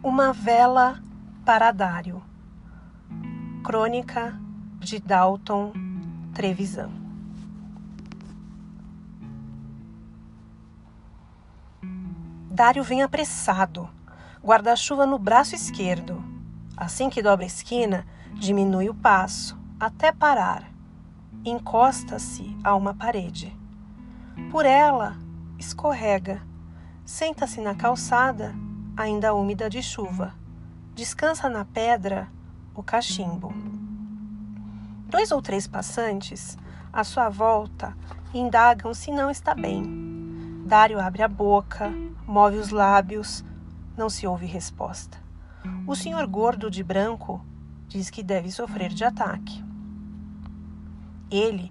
Uma vela para Dário. Crônica de Dalton Trevisan. Dário vem apressado, guarda-chuva no braço esquerdo. Assim que dobra a esquina, diminui o passo, até parar. Encosta-se a uma parede. Por ela, escorrega. Senta-se na calçada ainda úmida de chuva. Descansa na pedra o cachimbo. Dois ou três passantes, à sua volta, indagam se não está bem. Dário abre a boca, move os lábios, não se ouve resposta. O senhor gordo de branco diz que deve sofrer de ataque. Ele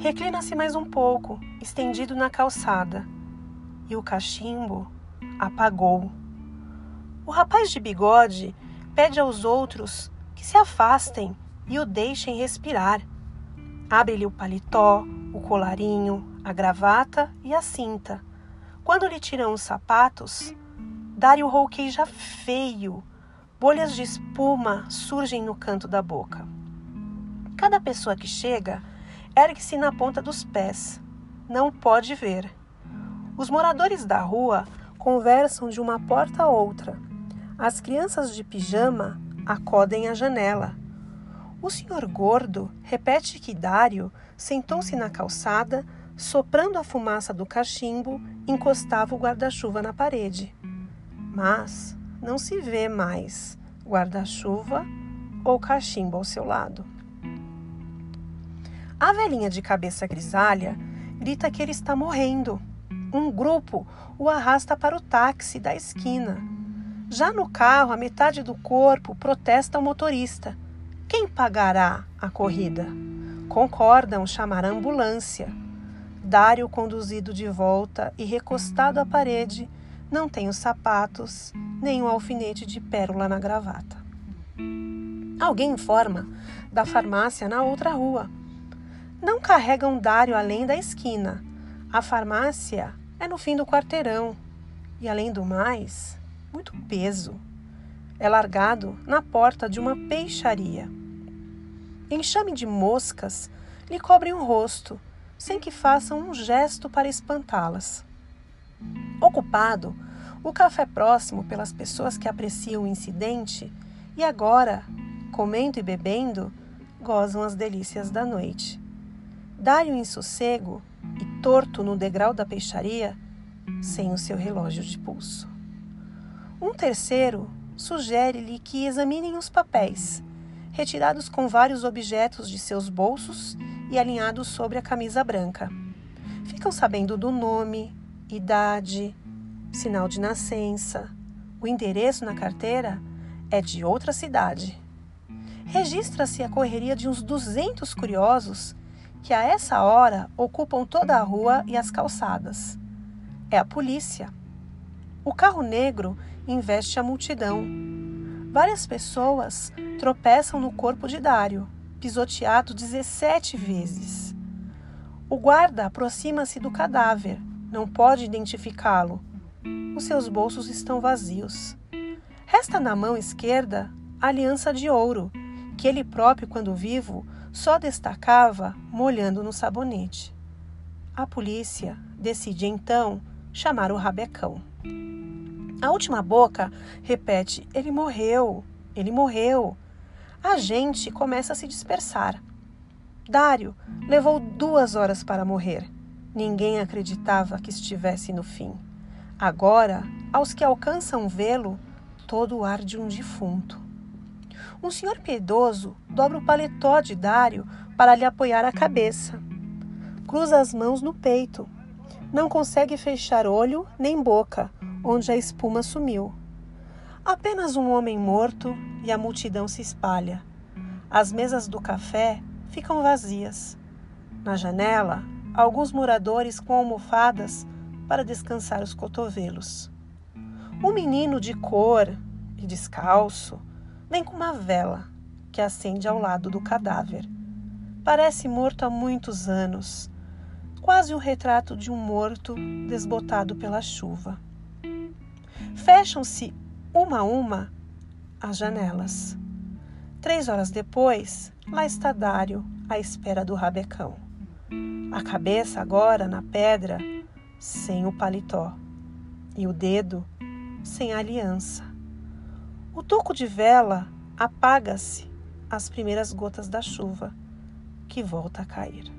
reclina-se mais um pouco, estendido na calçada, e o cachimbo apagou. O rapaz de bigode pede aos outros que se afastem e o deixem respirar. Abre-lhe o paletó, o colarinho, a gravata e a cinta. Quando lhe tiram os sapatos, Dário rouqueja feio. Bolhas de espuma surgem no canto da boca. Cada pessoa que chega ergue-se na ponta dos pés. Não pode ver. Os moradores da rua conversam de uma porta a outra as crianças de pijama acodem à janela. O senhor gordo repete que Dário sentou-se na calçada, soprando a fumaça do cachimbo, encostava o guarda-chuva na parede. Mas não se vê mais guarda-chuva ou cachimbo ao seu lado. A velhinha de cabeça grisalha grita que ele está morrendo. Um grupo o arrasta para o táxi da esquina já no carro, a metade do corpo protesta o motorista. Quem pagará a corrida? Concordam chamar a ambulância. Dário, conduzido de volta e recostado à parede, não tem os sapatos, nem o alfinete de pérola na gravata. Alguém informa da farmácia na outra rua. Não carregam Dário além da esquina. A farmácia é no fim do quarteirão. E além do mais, muito peso. É largado na porta de uma peixaria. Enxame de moscas lhe cobrem o rosto, sem que façam um gesto para espantá-las. Ocupado, o café próximo pelas pessoas que apreciam o incidente e agora, comendo e bebendo, gozam as delícias da noite. Dá-lhe em sossego e torto no degrau da peixaria, sem o seu relógio de pulso. Um terceiro sugere-lhe que examinem os papéis, retirados com vários objetos de seus bolsos e alinhados sobre a camisa branca. Ficam sabendo do nome, idade, sinal de nascença. O endereço na carteira é de outra cidade. Registra-se a correria de uns 200 curiosos que a essa hora ocupam toda a rua e as calçadas. É a polícia. O carro negro investe a multidão. Várias pessoas tropeçam no corpo de Dário, pisoteado 17 vezes. O guarda aproxima-se do cadáver, não pode identificá-lo. Os seus bolsos estão vazios. Resta na mão esquerda a aliança de ouro, que ele próprio, quando vivo, só destacava molhando no sabonete. A polícia decide então chamar o rabecão. A última boca repete: Ele morreu, ele morreu. A gente começa a se dispersar. Dário levou duas horas para morrer. Ninguém acreditava que estivesse no fim. Agora, aos que alcançam vê-lo, todo o ar de um defunto. Um senhor piedoso dobra o paletó de Dário para lhe apoiar a cabeça. Cruza as mãos no peito. Não consegue fechar olho nem boca onde a espuma sumiu. Apenas um homem morto e a multidão se espalha. As mesas do café ficam vazias. Na janela, alguns moradores com almofadas para descansar os cotovelos. Um menino de cor e descalço vem com uma vela que acende ao lado do cadáver. Parece morto há muitos anos, quase o retrato de um morto desbotado pela chuva. Fecham-se uma a uma, as janelas. Três horas depois, lá está Dário, à espera do rabecão. A cabeça agora na pedra, sem o paletó, e o dedo sem a aliança. O toco de vela apaga-se às primeiras gotas da chuva que volta a cair.